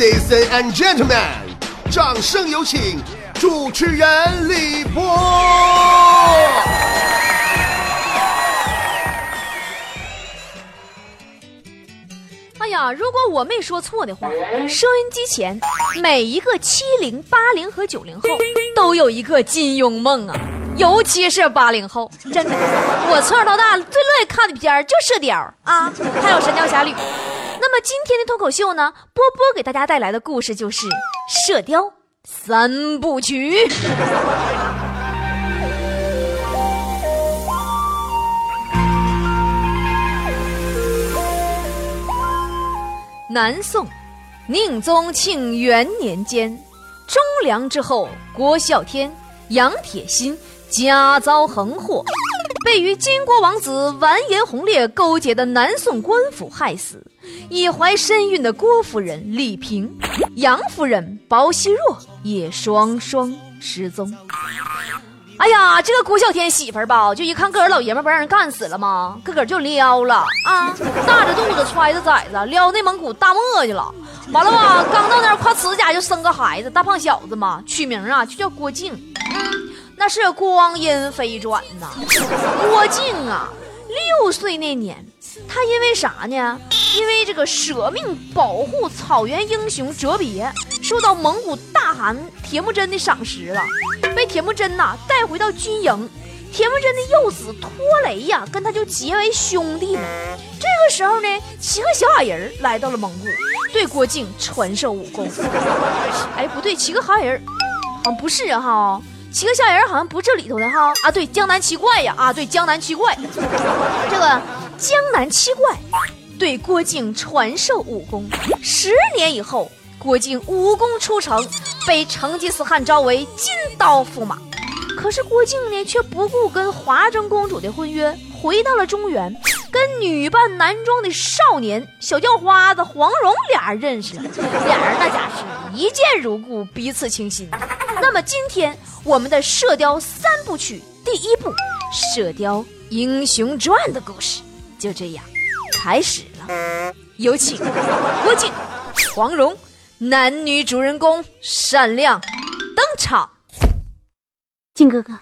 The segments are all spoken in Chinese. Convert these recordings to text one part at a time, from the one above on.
Ladies and gentlemen，掌声有请主持人李波。哎呀，如果我没说错的话，收音机前每一个七零、八零和九零后都有一个金庸梦啊，尤其是八零后，真的，我从小到大最乐意看的片儿就《射雕》啊，还有《神雕侠侣》。那么今天的脱口秀呢，波波给大家带来的故事就是《射雕三部曲》。南宋，宁宗庆元年间，忠良之后郭孝天、杨铁心家遭横祸，被与金国王子完颜洪烈勾结的南宋官府害死。已怀身孕的郭夫人李萍、杨夫人包惜若也双双失踪。哎呀，这个郭孝天媳妇儿吧，就一看个儿老爷们儿不让人干死了吗？个个就撩了啊，大着肚子揣着崽子撩内蒙古大漠去了。完了吧，刚到那儿，夸呲家就生个孩子，大胖小子嘛，取名啊就叫郭靖。那是光阴飞转呐，郭靖啊，六岁那年，他因为啥呢？因为这个舍命保护草原英雄哲别，受到蒙古大汗铁木真的赏识了，被铁木真呐带回到军营。铁木真的幼子托雷呀，跟他就结为兄弟了。这个时候呢，七个小矮人来到了蒙古，对郭靖传授武功。哎，不对，七个好矮人好像不是哈，七个小矮人好像不这里头的哈啊，对，江南七怪呀啊，对，江南七怪，这个江南七怪。对郭靖传授武功，十年以后，郭靖武功出城，被成吉思汗招为金刀驸马。可是郭靖呢，却不顾跟华筝公主的婚约，回到了中原，跟女扮男装的少年小叫花子黄蓉俩人认识了。俩人那家是一见如故，彼此倾心。那么今天我们的《射雕三部曲》第一部《射雕英雄传》的故事就这样开始了。有请郭靖、黄蓉男女主人公闪亮登场。靖哥哥，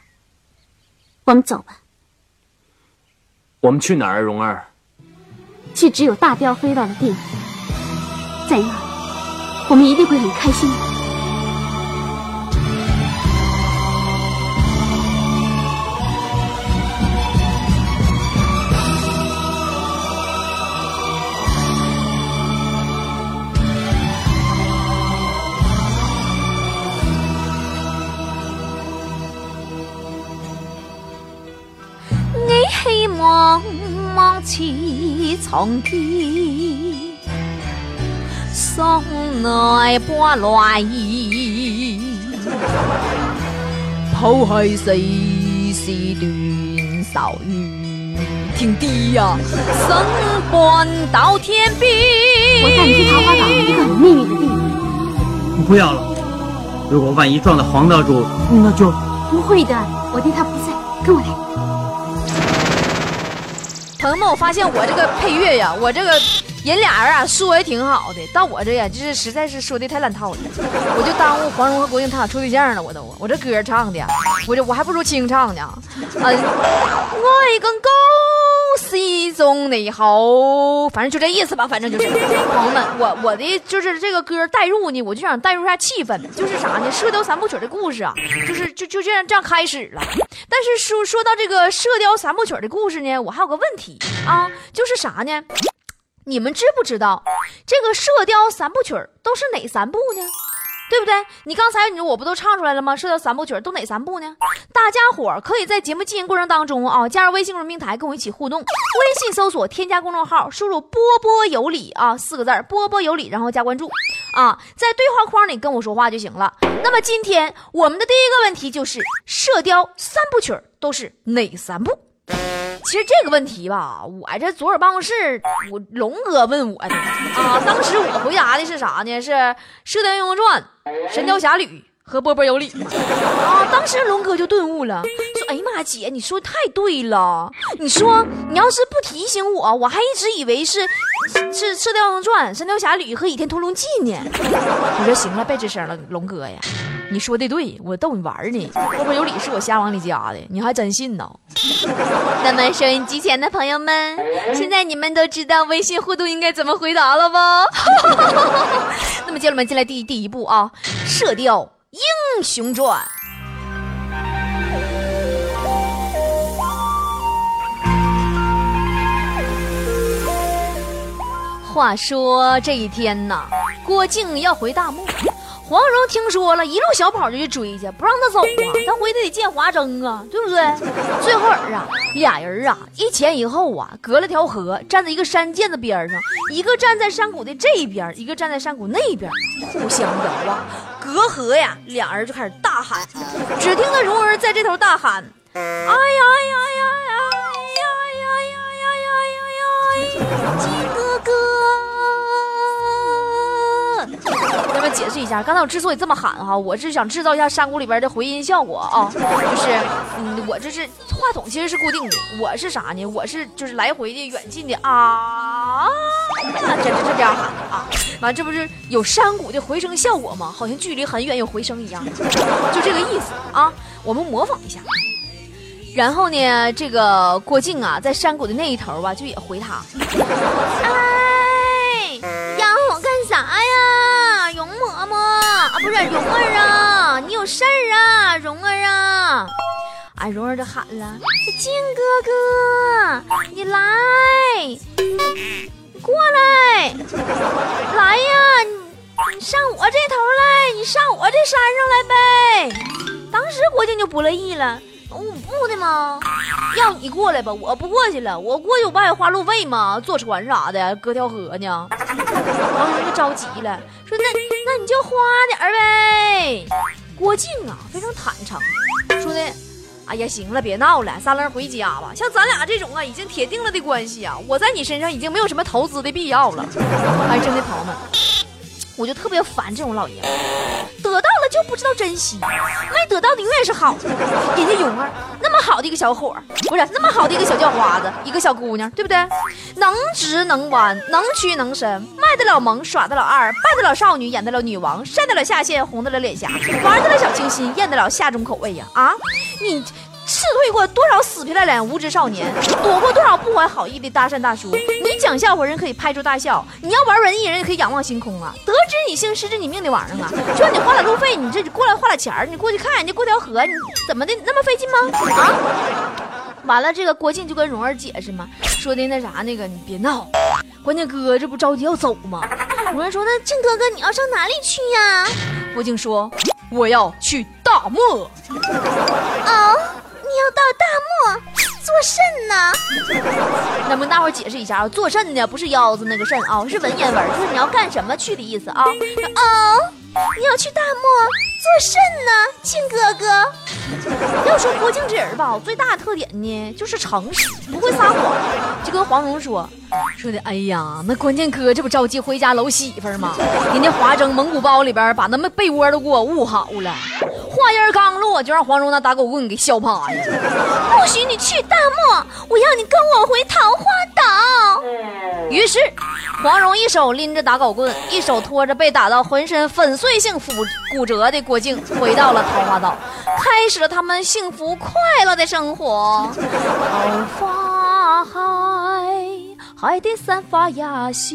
我们走吧。我们去哪儿，蓉儿？去只有大雕飞到的地方，在那儿，我们一定会很开心的。茫似苍天，心内波澜意，抛开世事断愁怨，天地呀，身伴到天边。我带你去桃花岛一个有秘密的地方。不要了，如果万一撞到黄道主，那就不会的。我爹他不在，跟我来。朋友们，我发现我这个配乐呀，我这个人俩人啊说的挺好的，到我这呀就是实在是说的太烂套了，我就耽误黄蓉和郭靖他俩处对象了，我都我这歌唱的，我这我还不如清唱呢。啊，爱更高。西中内好，反正就这意思吧。反正就是，朋友们，我我的就是这个歌带入呢，我就想带入一下气氛，就是啥呢？射雕三部曲的故事啊，就是就就这样这样开始了。但是说说到这个射雕三部曲的故事呢，我还有个问题啊，就是啥呢？你们知不知道这个射雕三部曲都是哪三部呢？对不对？你刚才你说我不都唱出来了吗？射雕三部曲都哪三部呢？大家伙可以在节目进行过程当中啊，加入微信公众平台跟我一起互动。微信搜索添加公众号，输入“波波有理”啊四个字波波有理”，然后加关注啊，在对话框里跟我说话就行了。那么今天我们的第一个问题就是射雕三部曲都是哪三部？其实这个问题吧，我这左耳办公室，我龙哥问我的啊。当时我回答的是啥呢？是《射雕英雄传》《神雕侠侣》和《波波有理》啊。当时龙哥就顿悟了，说：“哎呀妈，姐，你说的太对了。你说你要是不提醒我，我还一直以为是是《射雕英雄传》《神雕侠侣》和《倚天屠龙记》呢。我说行了，别吱声了，龙哥呀，你说的对，我逗你玩呢。后边有理是我瞎往里加的，你还真信呢？那么收音机前的朋友们，现在你们都知道微信互动应该怎么回答了吧？那么接着我们进来第第一步啊，《射雕英雄传》。话说这一天呐，郭靖要回大漠，黄蓉听说了，一路小跑就去追去，不让他走啊，他回去得见华筝啊，对不对？最后儿啊，俩人啊一前一后啊，隔了条河，站在一个山涧子边上，一个站在山谷的这边，一个站在山谷那边，互相遥望。隔河呀，俩人就开始大喊，只听得蓉儿在这头大喊：“哎呀哎呀下，刚才我之所以这么喊哈，我是想制造一下山谷里边的回音效果啊，就是嗯，我这是话筒其实是固定的，我是啥呢？我是就是来回的远近的啊，这是这样喊的啊。完，这不是有山谷的回声效果吗？好像距离很远有回声一样，就这个意思啊。我们模仿一下。然后呢，这个郭靖啊，在山谷的那一头吧，就也回他。哎，不是蓉儿啊，你有事儿啊，蓉儿啊。啊，蓉儿就喊了：“靖哥哥，你来。”过来，来呀！你上我这头来，你上我这山上来呗。当时郭靖就不乐意了，我不的吗？要你过来吧，我不过去了，我过去我不还花路费吗？坐船啥的，搁条河呢。王蓉就着急了，说那那你就花点呗。郭靖啊，非常坦诚，说的。哎呀，行了，别闹了，三轮回家吧。像咱俩这种啊，已经铁定了的关系啊，我在你身上已经没有什么投资的必要了。哎，真的朋友们，我就特别烦这种老爷们，得到了就不知道珍惜，没得到的永远是好的。人家勇儿好的一个小伙，不是那么好的一个小叫花子，一个小姑娘，对不对？能直能弯，能屈能伸，卖得了萌，耍得了二，扮得了少女，演得了女王，晒得了下线，红得了脸颊，玩得了小清新，咽得了下中口味呀！啊，你刺退过多少死皮赖脸无知少年，躲过多少不怀好意的搭讪大叔？你讲笑话人可以拍桌大笑，你要玩文艺人也可以仰望星空啊！得知你姓，失之你命的玩意儿啊！就让你花点路费，你这过来花点钱儿，你过去看人家过条河，你怎么的那么费劲吗？啊！完了，这个郭靖就跟蓉儿解释嘛，说的那啥，那个你别闹，关键哥这不着急要走吗？蓉儿说那靖哥哥你要上哪里去呀？郭靖说我要去大漠。哦，你要到大漠做甚呢？那么大伙儿解释一下啊，做甚呢？不是腰子那个肾啊，是文言文，就是你要干什么去的意思啊。哦，你要去大漠做甚呢，靖哥哥？要说郭靖这人吧，最大的特点呢就是诚实，不会撒谎。就跟黄蓉说说的，哎呀，那关键哥这不着急回家搂媳妇儿吗？人家华筝蒙古包里边把那么被窝都给我捂好了。话音刚落，就让黄蓉拿打狗棍给削趴了。不许你去大漠，我要你跟我回桃花岛。于是，黄蓉一手拎着打狗棍，一手拖着被打到浑身粉碎性骨骨折的郭靖，回到了桃花岛，开始了他们幸福快乐的生活。桃花海，海的散发呀秀。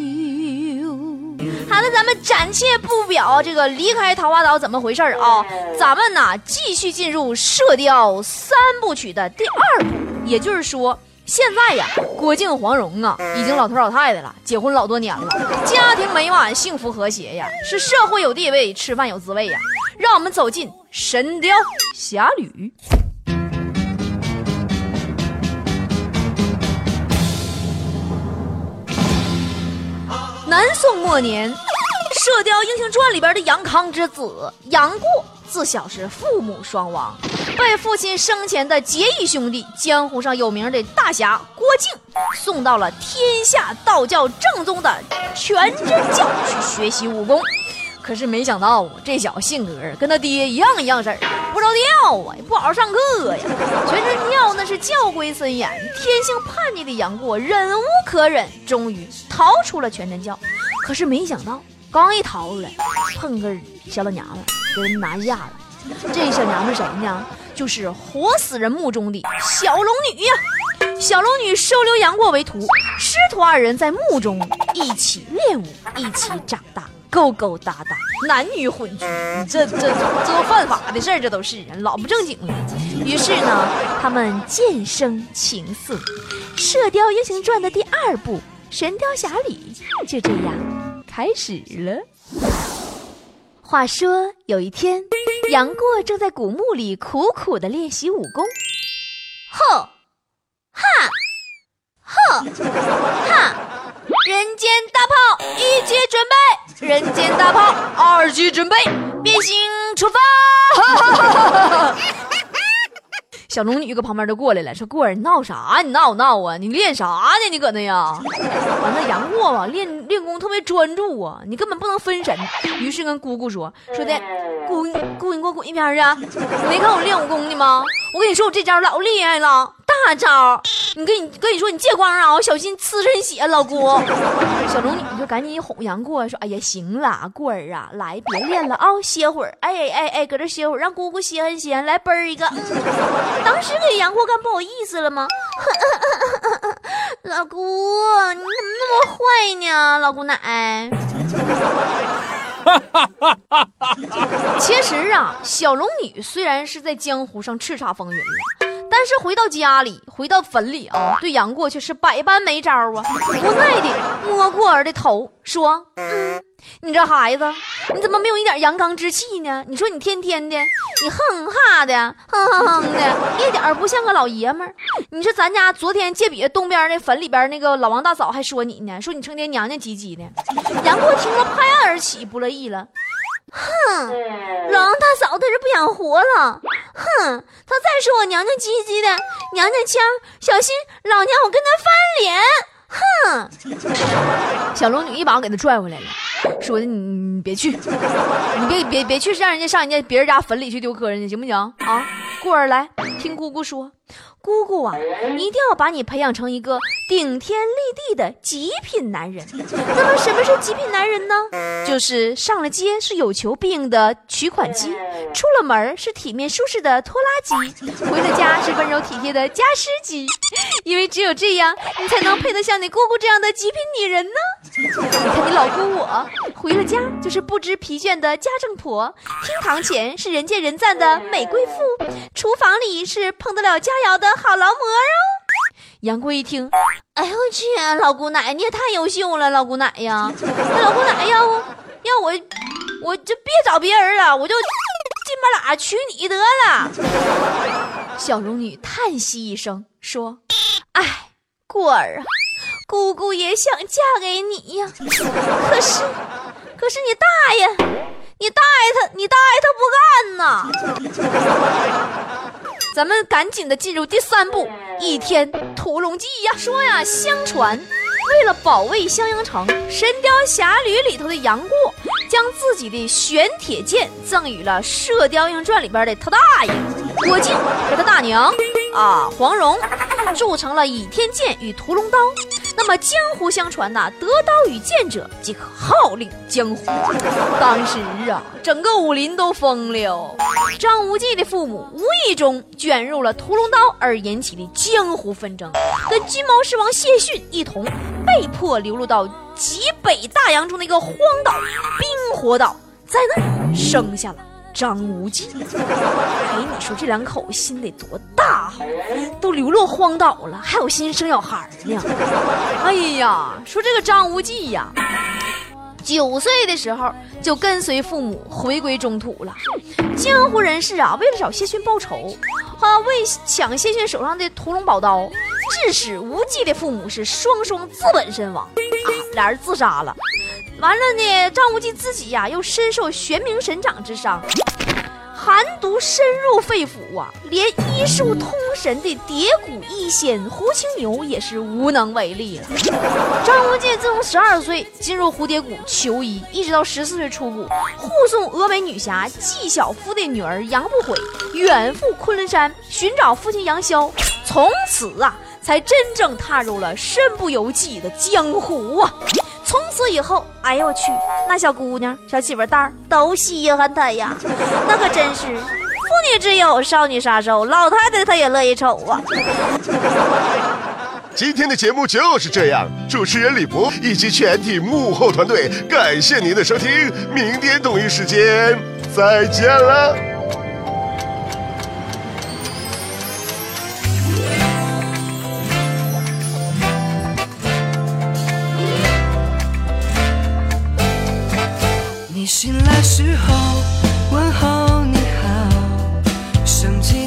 好的，咱们暂且不表这个离开桃花岛怎么回事啊？咱们呢继续进入《射雕三部曲》的第二部，也就是说，现在呀，郭靖、黄蓉啊，已经老头老太太了，结婚老多年了，家庭美满，幸福和谐呀，是社会有地位，吃饭有滋味呀。让我们走进《神雕侠侣》。南宋末年，《射雕英雄传》里边的杨康之子杨过，自小是父母双亡，被父亲生前的结义兄弟，江湖上有名的大侠郭靖送到了天下道教正宗的全真教去学习武功。可是没想到，这小子性格跟他爹一样一样式儿，着调啊，也不好好上课呀。全身尿那是教规森严，天性叛逆的杨过忍无可忍，终于逃出了全真教。可是没想到，刚一逃出来，碰个小老娘们，给人拿下了。这小娘们谁呢？就是活死人墓中的小龙女呀。小龙女收留杨过为徒，师徒二人在墓中一起练武，一起长大，勾勾搭搭，男女混居，这这这都犯法的事儿，这都是老不正经了。于是呢，他们渐生情愫，《射雕英雄传》的第二部《神雕侠侣》就这样开始了。话说有一天，杨过正在古墓里苦苦的练习武功，吼。哈，呵，哈！人间大炮一级准备，人间大炮二级准备，变形出发！小龙女搁旁边就过来了，说：“过儿，你闹啥？你闹闹啊？你练啥呢？你搁那呀？”完了，杨过吧，练练功特别专注啊，你根本不能分神。于是跟姑姑说：“说的，姑姑，你给我滚一边去！你没看我练武功呢吗？我跟你说，我这招老厉害了。”大招！你跟你跟你说，你借光啊，小心刺身血，老姑。小龙女就赶紧哄杨过说：“哎呀，行了，过儿啊，来别练了啊，歇会儿。哎哎哎，搁这歇会儿，让姑姑歇歇歇。来，啵儿一个。当时给杨过干不好意思了吗？老姑，你怎么那么坏呢？老姑奶。其实啊，小龙女虽然是在江湖上叱咤风云了。但是回到家里，回到坟里啊，对杨过却是百般没招啊，无奈的摸过儿的头，说：“嗯，你这孩子，你怎么没有一点阳刚之气呢？你说你天天的，你哼哈的，哼哼哼的，一点不像个老爷们儿。你说咱家昨天借笔东边那坟里边那个老王大嫂还说你呢，说你成天娘娘唧唧的。”杨过听了拍案而起，不乐意了。哼，老王大嫂她是不想活了。哼，她再说我娘娘唧唧的，娘娘腔，小心老娘我跟她翻脸。哼，小龙女一把给她拽回来了，说的你你别去，你别别别去，让人家上人家别人家坟里去丢磕碜去，行不行啊？过儿来听姑姑说。姑姑啊，一定要把你培养成一个顶天立地的极品男人。那么，什么是极品男人呢？就是上了街是有求必应的取款机，出了门是体面舒适的拖拉机，回了家是温柔体贴的家师机。因为只有这样，你才能配得像你姑姑这样的极品女人呢。你看你老姑我，回了家就是不知疲倦的家政婆，厅堂前是人见人赞的美贵妇，厨房里是碰得了佳肴的。好劳模哦！杨过一听，哎呦我去，老姑奶你也太优秀了，老姑奶呀！那 老姑奶要要我，我就别找别人了，我就金巴拉娶你得了。小龙女叹息一声说：“哎，过儿啊，姑姑也想嫁给你呀，可是，可是你大爷，你大爷他，你大爷他不干呐！”咱们赶紧的进入第三部《倚天屠龙记》呀！说呀，相传为了保卫襄阳城，《神雕侠侣》里头的杨过将自己的玄铁剑赠予了《射雕英雄传》里边的他大爷。郭靖和他大娘。啊黄蓉，铸成了倚天剑与屠龙刀。那么江湖相传呐，得刀与剑者即可号令江湖。当时啊，整个武林都疯了。张无忌的父母无意中卷入了屠龙刀而引起的江湖纷争，跟金毛狮王谢逊一同被迫流落到极北大洋中的一个荒岛冰火岛，在那儿生下了。张无忌，哎，你说这两口子心得多大哈？都流落荒岛了，还有心生小孩呢。哎呀，说这个张无忌呀，九岁的时候就跟随父母回归中土了。江湖人士啊，为了找谢逊报仇，啊，为抢谢逊手上的屠龙宝刀，致使无忌的父母是双双自刎身亡，啊，俩人自杀了。完了呢，张无忌自己呀又深受玄冥神掌之伤，寒毒深入肺腑啊，连医术通神的蝶谷一仙胡青牛也是无能为力了。张无忌自从十二岁进入蝴蝶谷求医，一直到十四岁出谷，护送峨眉女侠纪晓芙的女儿杨不悔远赴昆仑山寻找父亲杨逍，从此啊，才真正踏入了身不由己的江湖啊。从此以后，哎呦我去，那小姑娘、小媳妇蛋儿都稀罕他呀，那可真是。妇女之友，少女杀手，老太太她也乐意瞅啊。今天的节目就是这样，主持人李博以及全体幕后团队，感谢您的收听，明天同一时间再见了。你醒来时候问候你好生气